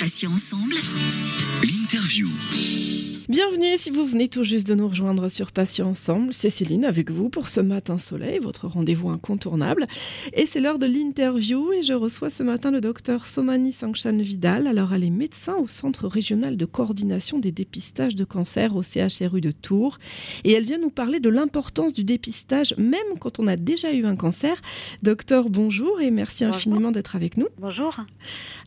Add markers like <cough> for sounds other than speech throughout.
Patients ensemble. L'interview. Bienvenue si vous venez tout juste de nous rejoindre sur Patients Ensemble. C'est Céline avec vous pour ce matin soleil, votre rendez-vous incontournable. Et c'est l'heure de l'interview et je reçois ce matin le docteur Somani Sangshan Vidal. Alors elle est médecin au Centre régional de coordination des dépistages de cancer au CHRU de Tours. Et elle vient nous parler de l'importance du dépistage même quand on a déjà eu un cancer. Docteur, bonjour et merci Bonjour. infiniment d'être avec nous. Bonjour.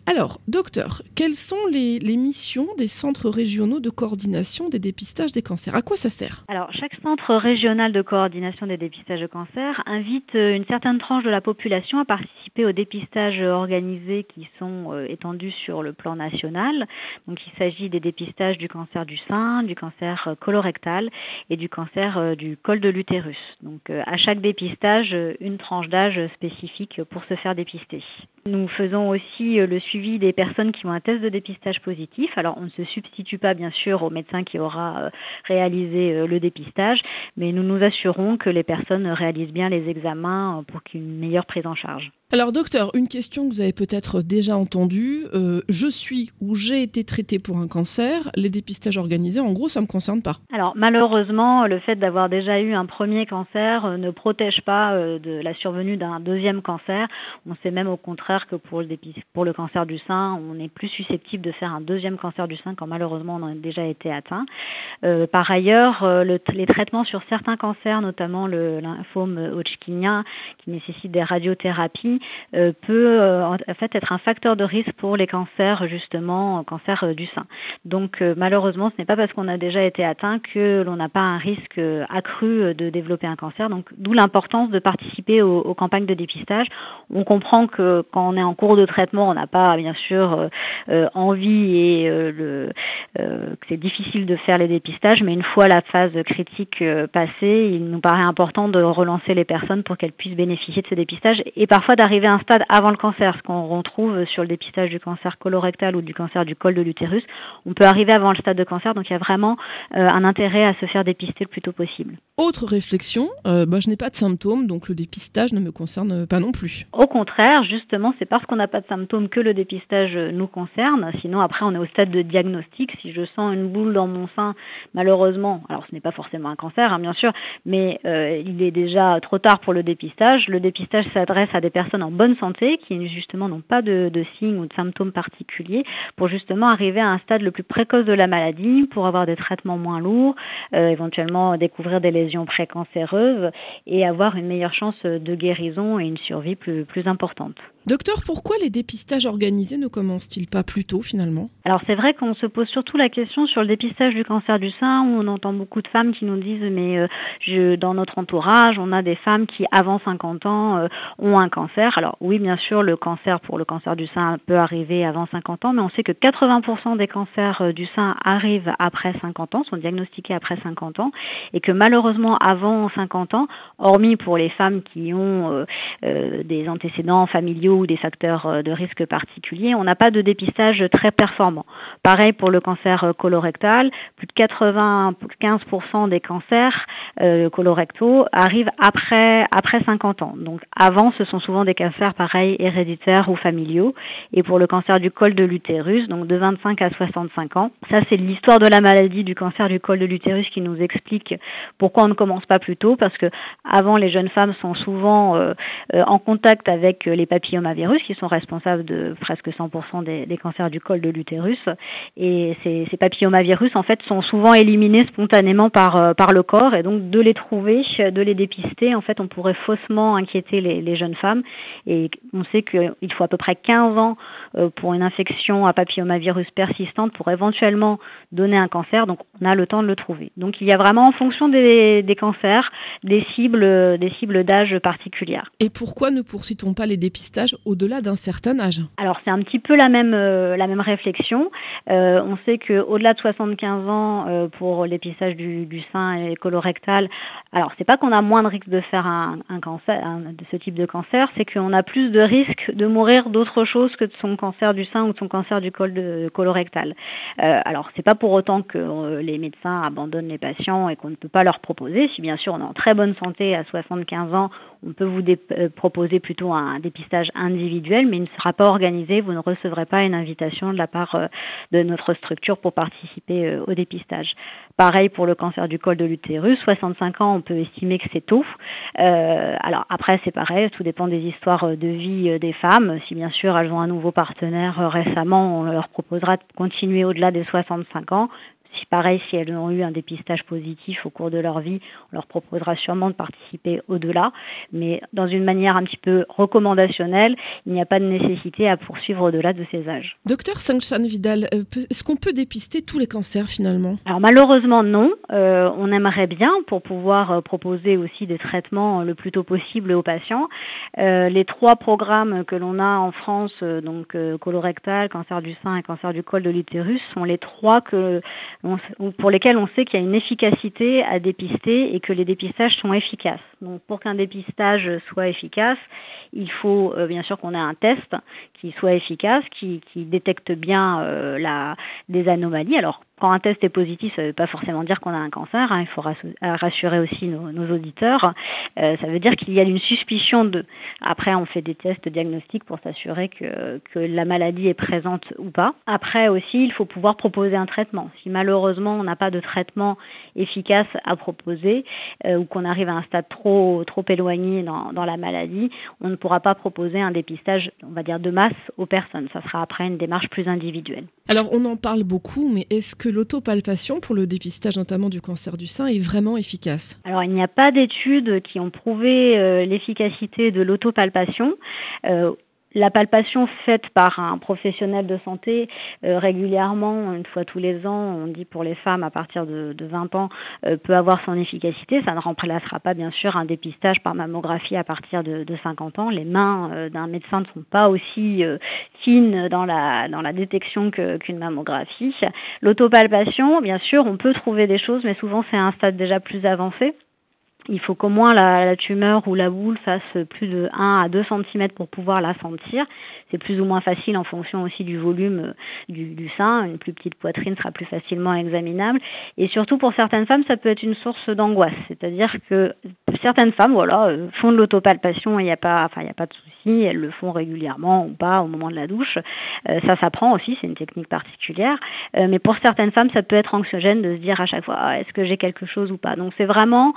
Alors, docteur, quelles sont les, les missions des centres régionaux de coordination des dépistages des cancers À quoi ça sert? Alors, chaque centre régional de coordination des dépistages de cancer invite euh, une certaine tranche de la population à participer aux dépistages organisés qui sont euh, étendus sur le plan national. Donc, il s'agit des dépistages du cancer du sein, du cancer euh, colorectal et du cancer du col de l'utérus. Donc, à chaque dépistage, une tranche d'âge spécifique pour se faire dépister. Nous faisons aussi euh, le suivi des personnes qui ont un test de dépistage positif. Alors, on ne se substitue pas, bien sûr, au médecin qui aura euh, réalisé euh, le dépistage, mais nous nous assurons que les personnes réalisent bien les examens pour qu'il une meilleure prise en charge. Alors, docteur, une question que vous avez peut-être déjà entendue. Euh, je suis ou j'ai été traité pour un cancer. Les dépistages organisés, en gros, ça ne me concerne pas. Alors malheureusement, le fait d'avoir déjà eu un premier cancer euh, ne protège pas euh, de la survenue d'un deuxième cancer. On sait même au contraire que pour le, cancer du sein, on est plus susceptible de faire un deuxième cancer du sein quand malheureusement on en a déjà été atteint. Par ailleurs, le- les traitements sur certains cancers, notamment le lymphome hodgkinien, qui nécessite des radiothérapies, peut euh, en fait être un facteur de risque pour les cancers justement, euh, cancer euh, du sein. Donc euh, malheureusement, ce n'est pas parce qu'on a déjà été atteint que l'on n'a pas un risque euh, accru euh, de développer un cancer. Donc d'où l'importance de participer aux, aux campagnes de dépistage. On comprend que quand on est en cours de traitement, on n'a pas bien sûr euh, euh, envie et euh, le, euh, c'est difficile de faire les dépistages, mais une fois la phase critique euh, passée, il nous paraît important de relancer les personnes pour qu'elles puissent bénéficier de ce dépistage et parfois d'arriver à un stade avant le cancer, ce qu'on retrouve sur le dépistage du cancer colorectal ou du cancer du col de l'utérus. On peut arriver avant le stade de cancer, donc il y a vraiment euh, un intérêt à se faire dépister le plus tôt possible. Autre réflexion, euh, bah, je n'ai pas de symptômes, donc le dépistage ne me concerne pas non plus. Au contraire, justement, c'est parce qu'on n'a pas de symptômes que le dépistage euh, nous concerne. Sinon, après, on est au stade de diagnostic. Si je sens une boule dans mon sein, malheureusement, alors ce n'est pas forcément un cancer, hein, bien sûr, mais euh, il est déjà trop tard pour le dépistage. Le dépistage s'adresse à des personnes en bonne santé qui justement n'ont pas de, de signes ou de symptômes particuliers pour justement arriver à un stade le plus précoce de la maladie, pour avoir des traitements moins lourds, euh, éventuellement découvrir des lésions précancéreuses et avoir une meilleure chance de guérison et une survie plus, plus importante. Docteur, pourquoi les dépistages organisés ne commencent-ils pas plus tôt finalement? Alors c'est vrai qu'on se pose surtout la question sur le dépistage du cancer du sein où on entend beaucoup de femmes qui nous disent mais euh, je, dans notre entourage on a des femmes qui avant 50 ans euh, ont un cancer. Alors oui bien sûr le cancer pour le cancer du sein peut arriver avant 50 ans mais on sait que 80% des cancers euh, du sein arrivent après 50 ans, sont diagnostiqués après 50 ans et que malheureusement avant 50 ans, hormis pour les femmes qui ont euh, euh, des antécédents familiaux ou des facteurs de risque particuliers, on n'a pas de dépistage très performant. Pareil pour le cancer colorectal, plus de 95% des cancers colorectaux arrivent après après 50 ans. Donc avant, ce sont souvent des cancers pareils héréditaires ou familiaux. Et pour le cancer du col de l'utérus, donc de 25 à 65 ans, ça c'est l'histoire de la maladie du cancer du col de l'utérus qui nous explique pourquoi on ne commence pas plus tôt, parce que avant les jeunes femmes sont souvent euh, euh, en contact avec les papillomavirus qui sont responsables de presque 100% des, des cancers du col de l'utérus. Et ces, ces papillomavirus en fait sont souvent éliminés spontanément par euh, par le corps et donc de les trouver, de les dépister, en fait on pourrait faussement inquiéter les, les jeunes femmes. Et on sait qu'il faut à peu près 15 ans euh, pour une infection à papillomavirus persistante pour éventuellement donner un cancer. Donc on a le temps de le trouver. Donc il y a vraiment en fonction des, des cancers des cibles des cibles d'âge particulières. Et pourquoi ne poursuit-on pas les dépistages au-delà d'un certain âge? Alors c'est un petit peu la même euh, la même réflexion. Euh, on sait que au-delà de 75 ans euh, pour l'épistage du, du sein et colorectal, alors c'est pas qu'on a moins de risque de faire un, un cancer un- de ce type de cancer, c'est qu'on a plus de risque de mourir d'autre chose que de son cancer du sein ou de son cancer du col colorectal. Euh, alors c'est pas pour autant que euh, les médecins abandonnent les patients et qu'on ne peut pas leur proposer. Si bien sûr on est en très bonne santé à 75 ans, on peut vous proposer plutôt un dépistage individuel, mais il ne sera pas organisé. Vous ne recevrez pas une invitation de la part de notre structure pour participer au dépistage. Pareil pour le cancer du col de l'utérus, 65 ans, on peut estimer que c'est tôt. Euh, alors après, c'est pareil, tout dépend des histoires de vie des femmes. Si bien sûr elles ont un nouveau partenaire récemment, on leur proposera de continuer au-delà des 65 ans. Si pareil, si elles ont eu un dépistage positif au cours de leur vie, on leur proposera sûrement de participer au-delà. Mais dans une manière un petit peu recommandationnelle, il n'y a pas de nécessité à poursuivre au-delà de ces âges. Docteur Sanchan Vidal, euh, est-ce qu'on peut dépister tous les cancers finalement? Alors malheureusement non. Euh, on aimerait bien pour pouvoir euh, proposer aussi des traitements le plus tôt possible aux patients. les trois programmes que l'on a en France, donc colorectal, cancer du sein et cancer du col de l'utérus, sont les trois que pour lesquels on sait qu'il y a une efficacité à dépister et que les dépistages sont efficaces. Donc pour qu'un dépistage soit efficace, il faut euh, bien sûr qu'on ait un test qui soit efficace, qui, détecte bien euh, des anomalies. Alors quand un test est positif, ça ne veut pas forcément dire qu'on a un cancer. Hein. il faut rassurer aussi nos, auditeurs. Euh, ça veut dire qu'il y a une suspicion de. Après, on fait des tests diagnostiques pour s'assurer que, la maladie est présente ou pas. Après aussi, il faut pouvoir proposer un traitement. Si malheureusement on n'a pas de traitement efficace à proposer ou qu'on arrive à un stade trop trop éloigné dans, dans la maladie, on ne pourra pas proposer un dépistage, on va dire de masse aux personnes. Ça sera après une démarche plus individuelle. Alors on en parle beaucoup, mais est-ce que l'autopalpation pour le dépistage notamment du cancer du sein est vraiment efficace? Alors il n'y a pas d'études qui ont prouvé euh, l'efficacité de l'autopalpation. Euh, la palpation faite par un professionnel de santé euh, régulièrement, une fois tous les ans, on dit pour les femmes à partir de, 20 ans, euh, peut avoir son efficacité. Ça ne remplacera pas bien sûr un dépistage par mammographie à partir de, 50 ans. Les mains euh, d'un médecin ne sont pas aussi fines dans la, dans la détection qu'une mammographie. L'autopalpation, bien sûr, on peut trouver des choses, mais souvent c'est un stade déjà plus avancé il faut qu'au moins la, tumeur ou la boule fasse plus de 1 à 2 cm pour pouvoir la sentir. C'est plus ou moins facile en fonction aussi du volume euh, du, sein. Une plus petite poitrine sera plus facilement examinable. Et surtout pour certaines femmes, ça peut être une source d'angoisse. C'est-à-dire que certaines femmes, voilà, euh, font de l'autopalpation et il n'y a pas, enfin a pas de souci. Elles le font régulièrement ou pas au moment de la douche. Euh, ça s'apprend aussi, c'est une technique particulière. mais pour certaines femmes, ça peut être anxiogène de se dire à chaque fois, ah, est-ce que j'ai quelque chose ou pas? Donc c'est vraiment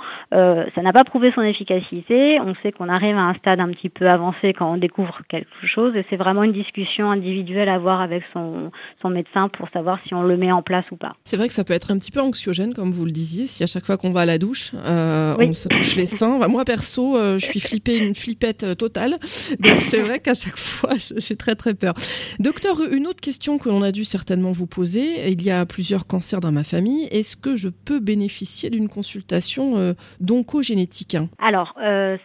ça n'a pas prouvé son efficacité. On sait qu'on arrive à un stade un petit peu avancé quand on découvre quelque chose et c'est vraiment une discussion individuelle à avoir avec son, son médecin pour savoir si on le met en place ou pas. C'est vrai que ça peut être un petit peu anxiogène, comme vous le disiez, si à chaque fois qu'on va à la douche, euh, on se touche les seins. moi, perso, euh, je suis flippée, une flippette totale. Donc c'est vrai qu'à chaque fois, j'ai très très peur. Docteur, une autre question que l'on a dû certainement vous poser. Il y a plusieurs cancers dans ma famille. Est-ce que je peux bénéficier d'une consultation donc Hein. Alors, euh,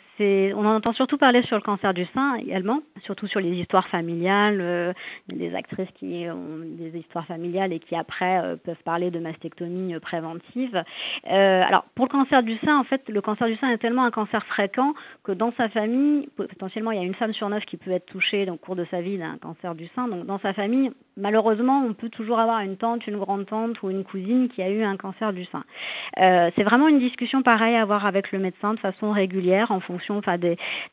on en entend surtout parler sur le cancer du sein également, surtout sur les histoires familiales. Euh, des actrices qui ont des histoires familiales et qui après euh, peuvent parler de mastectomie préventive. alors, pour le cancer du sein, en fait, le cancer du sein est tellement un cancer fréquent que dans sa famille, potentiellement, il y a une femme sur neuf qui peut être touchée au cours de sa vie d'un cancer du sein. Donc, dans sa famille, malheureusement, on peut toujours avoir une tante, une grande-tante ou une cousine qui a eu un cancer du sein. c'est vraiment une discussion pareille à avoir avec le médecin de façon régulière en fonction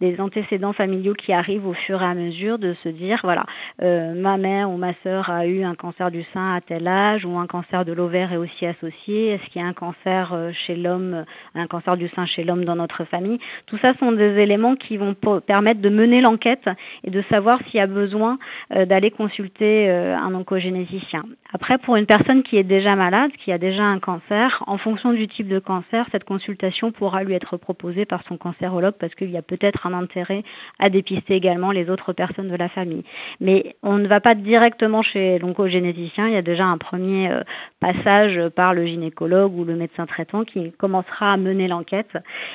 des, antécédents familiaux qui arrivent au fur et à mesure de se dire voilà euh, ma mère ou ma sœur a eu un cancer du sein à tel âge ou un cancer de l'ovaire est aussi associé est-ce qu'il y a un cancer euh, chez l'homme un cancer du sein chez l'homme dans notre famille? Tout ça sont des éléments qui vont permettre de mener l'enquête et de savoir s'il y a besoin euh, d'aller consulter un oncogénéticien après pour une personne qui est déjà malade qui a déjà un cancer en fonction du type de cancer cette consultation pourra lui être proposée par son cancérologue parce qu'il y a peut-être un intérêt à dépister également les autres personnes de la famille. Mais on ne va pas directement chez l'oncogénéticien, il y a déjà un premier euh, passage par le gynécologue ou le médecin traitant qui commencera à mener l'enquête.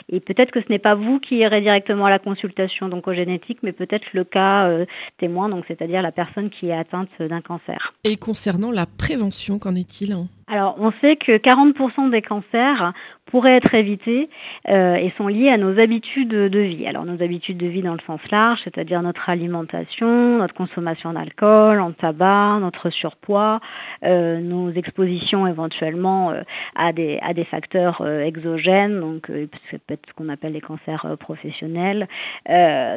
Et peut-être que ce n'est pas vous qui irez directement à la consultation d'oncogénétique, mais peut-être le cas euh, témoin, donc c'est-à-dire la personne qui est atteinte d'un Et concernant la prévention, qu'en est-il? Alors, on sait que 40% des cancers pourraient être évités euh, et sont liés à nos habitudes de vie. Alors nos habitudes de vie dans le sens large, c'est-à-dire notre alimentation, notre consommation d'alcool, en tabac, notre surpoids, euh, nos expositions éventuellement euh, à, des, à des facteurs euh, exogènes, donc euh, ça peut être ce qu'on appelle les cancers euh, professionnels.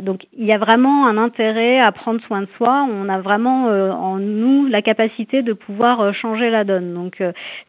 donc il y a vraiment un intérêt à prendre soin de soi. On a vraiment en nous la capacité de pouvoir changer la donne. Donc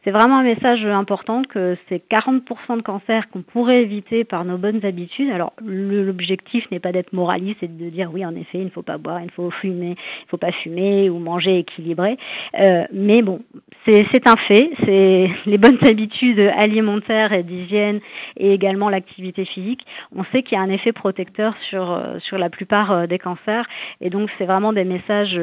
c'est vraiment un message important que ces 40% de cancers qu'on pourrait éviter par nos bonnes habitudes. Alors l'objectif n'est pas d'être moraliste et de dire oui en effet il ne faut pas boire, il ne faut fumer, il ne faut pas fumer ou manger équilibré. Euh, mais bon, c'est un fait. C'est <laughs> les bonnes habitudes alimentaires et d'hygiène et également l'activité physique. On sait qu'il y a un effet protecteur sur euh, sur la plupart euh, des cancers et donc c'est vraiment des messages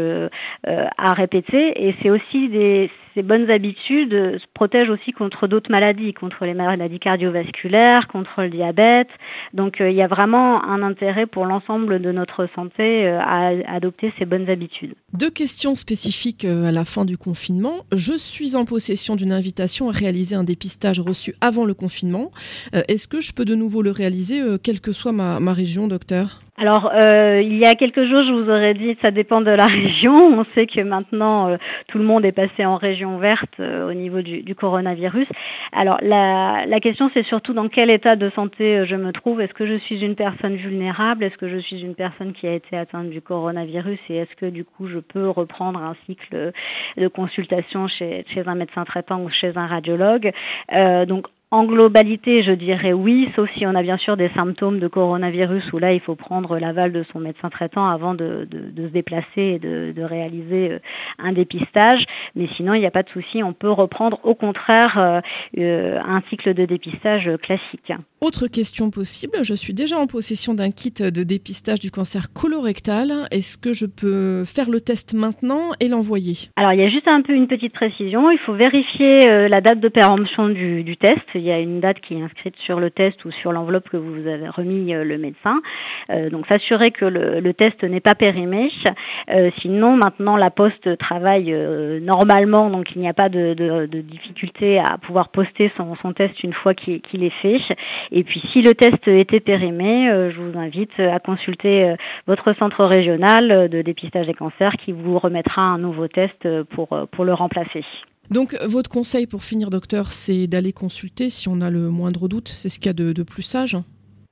à répéter et c'est aussi des ces bonnes habitudes se protègent aussi contre d'autres maladies, contre les maladies cardiovasculaires, contre le diabète. Donc il y a vraiment un intérêt pour l'ensemble de notre santé à adopter ces bonnes habitudes. Deux questions spécifiques à la fin du confinement. Je suis en possession d'une invitation à réaliser un dépistage reçu avant le confinement. Euh, est-ce que je peux de nouveau le réaliser, euh, quelle que soit ma, ma région, docteur? Alors, euh, il y a quelques jours, je vous aurais dit, ça dépend de la <laughs> région. On sait que maintenant, euh, tout le monde est passé en région verte euh, au niveau du, coronavirus. Alors, la, question, c'est surtout dans quel état de santé je me trouve. Est-ce que je suis une personne vulnérable? Est-ce que je suis une personne qui a été atteinte du coronavirus? Et est-ce que, du coup, je peux reprendre un cycle de consultation chez, chez un médecin traitant ou chez un radiologue? Donc, en globalité, je dirais oui, sauf si on a bien sûr des symptômes de coronavirus où là, il faut prendre l'aval de son médecin traitant avant de, se déplacer et de, de, réaliser euh, un dépistage. Mais sinon, il n'y a pas de souci, on peut reprendre au contraire euh, euh, un cycle de dépistage classique. Autre question possible, je suis déjà en possession d'un kit de dépistage du cancer colorectal. Est-ce que je peux faire le test maintenant et l'envoyer? Alors, il y a juste un peu une petite précision. Il faut vérifier euh, la date de péremption du, test il y a une date qui est inscrite sur le test ou sur l'enveloppe que vous avez remis euh, le médecin. Euh, donc s'assurer que le, test n'est pas périmé. Sinon, maintenant, la poste travaille normalement, donc il n'y a pas de, difficulté à pouvoir poster son, test une fois qu'il qu est fait. Et puis, si le test était périmé, euh, je vous invite à consulter euh, votre centre régional de dépistage des cancers qui vous remettra un nouveau test pour, pour le remplacer. Donc, votre conseil pour finir, docteur, c'est d'aller consulter si on a le moindre doute. C'est ce qu'il y a de, de plus sage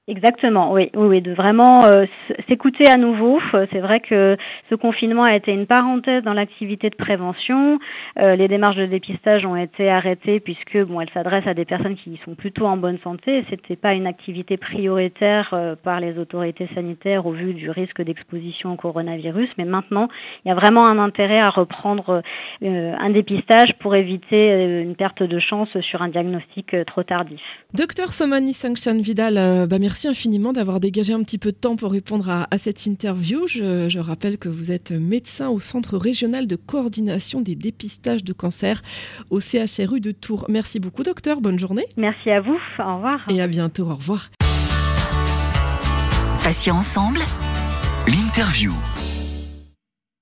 Exactement, oui, oui, oui de vraiment euh, s'écouter à nouveau. C'est vrai que ce confinement a été une parenthèse dans l'activité de prévention. Euh, les démarches de dépistage ont été arrêtées puisque bon, elles s'adressent à des personnes qui sont plutôt en bonne santé. C'était pas une activité prioritaire euh, par les autorités sanitaires au vu du risque d'exposition au coronavirus. Mais maintenant, il y a vraiment un intérêt à reprendre euh, un dépistage pour éviter euh, une perte de chance sur un diagnostic euh, trop tardif. Docteur Somani Sangshan Vidal, merci infiniment d'avoir dégagé un petit peu de temps pour répondre à, à cette interview. Je, je, rappelle que vous êtes médecin au Centre régional de coordination des dépistages de cancer au CHRU de Tours. Merci beaucoup, docteur. Bonne journée. Merci à vous. Au revoir. Et à bientôt. Au revoir. Patients ensemble. L'interview.